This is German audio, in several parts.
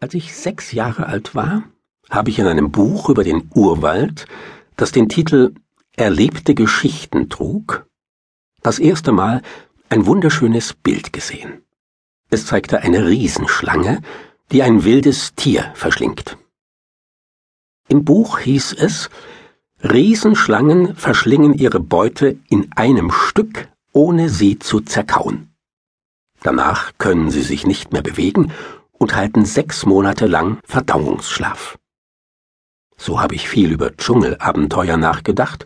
Als ich sechs Jahre alt war, habe ich in einem Buch über den Urwald, das den Titel Erlebte Geschichten trug, das erste Mal ein wunderschönes Bild gesehen. Es zeigte eine Riesenschlange, die ein wildes Tier verschlingt. Im Buch hieß es, Riesenschlangen verschlingen ihre Beute in einem Stück, ohne sie zu zerkauen. Danach können sie sich nicht mehr bewegen und halten sechs Monate lang Verdauungsschlaf. So habe ich viel über Dschungelabenteuer nachgedacht,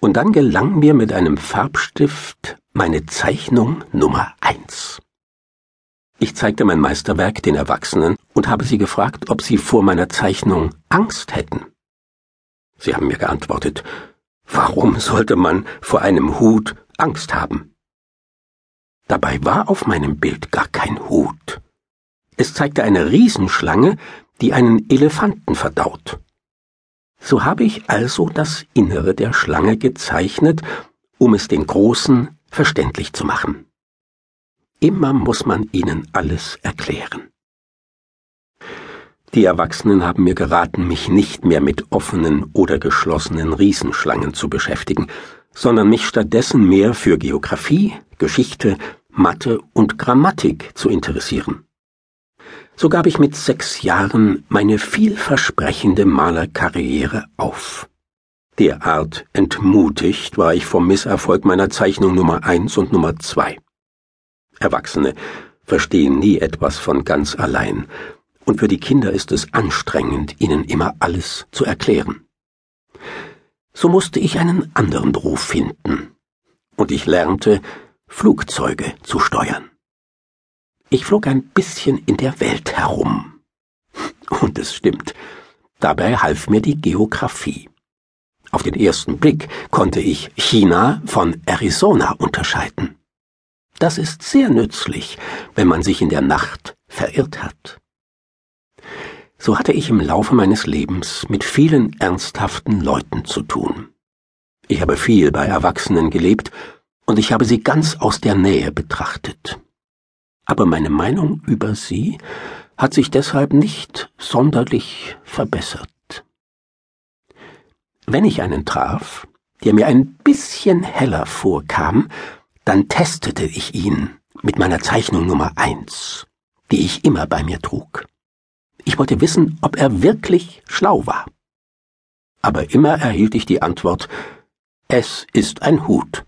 und dann gelang mir mit einem Farbstift meine Zeichnung Nummer eins. Ich zeigte mein Meisterwerk den Erwachsenen und habe sie gefragt, ob sie vor meiner Zeichnung Angst hätten. Sie haben mir geantwortet, warum sollte man vor einem Hut Angst haben? Dabei war auf meinem Bild gar kein Hut. Es zeigte eine Riesenschlange, die einen Elefanten verdaut. So habe ich also das Innere der Schlange gezeichnet, um es den Großen verständlich zu machen. Immer muss man ihnen alles erklären. Die Erwachsenen haben mir geraten, mich nicht mehr mit offenen oder geschlossenen Riesenschlangen zu beschäftigen, sondern mich stattdessen mehr für Geographie, Geschichte, Mathe und Grammatik zu interessieren. So gab ich mit sechs Jahren meine vielversprechende Malerkarriere auf. Derart entmutigt war ich vom Misserfolg meiner Zeichnung Nummer eins und Nummer zwei. Erwachsene verstehen nie etwas von ganz allein, und für die Kinder ist es anstrengend, ihnen immer alles zu erklären. So musste ich einen anderen Beruf finden, und ich lernte, Flugzeuge zu steuern. Ich flog ein bisschen in der Welt herum. Und es stimmt, dabei half mir die Geographie. Auf den ersten Blick konnte ich China von Arizona unterscheiden. Das ist sehr nützlich, wenn man sich in der Nacht verirrt hat. So hatte ich im Laufe meines Lebens mit vielen ernsthaften Leuten zu tun. Ich habe viel bei Erwachsenen gelebt und ich habe sie ganz aus der Nähe betrachtet aber meine Meinung über sie hat sich deshalb nicht sonderlich verbessert. Wenn ich einen traf, der mir ein bisschen heller vorkam, dann testete ich ihn mit meiner Zeichnung Nummer eins, die ich immer bei mir trug. Ich wollte wissen, ob er wirklich schlau war. Aber immer erhielt ich die Antwort, es ist ein Hut.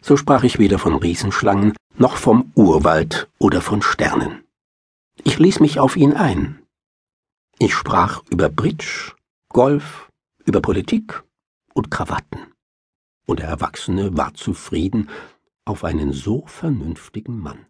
So sprach ich weder von Riesenschlangen noch vom Urwald oder von Sternen. Ich ließ mich auf ihn ein. Ich sprach über Bridge, Golf, über Politik und Krawatten. Und der Erwachsene war zufrieden auf einen so vernünftigen Mann.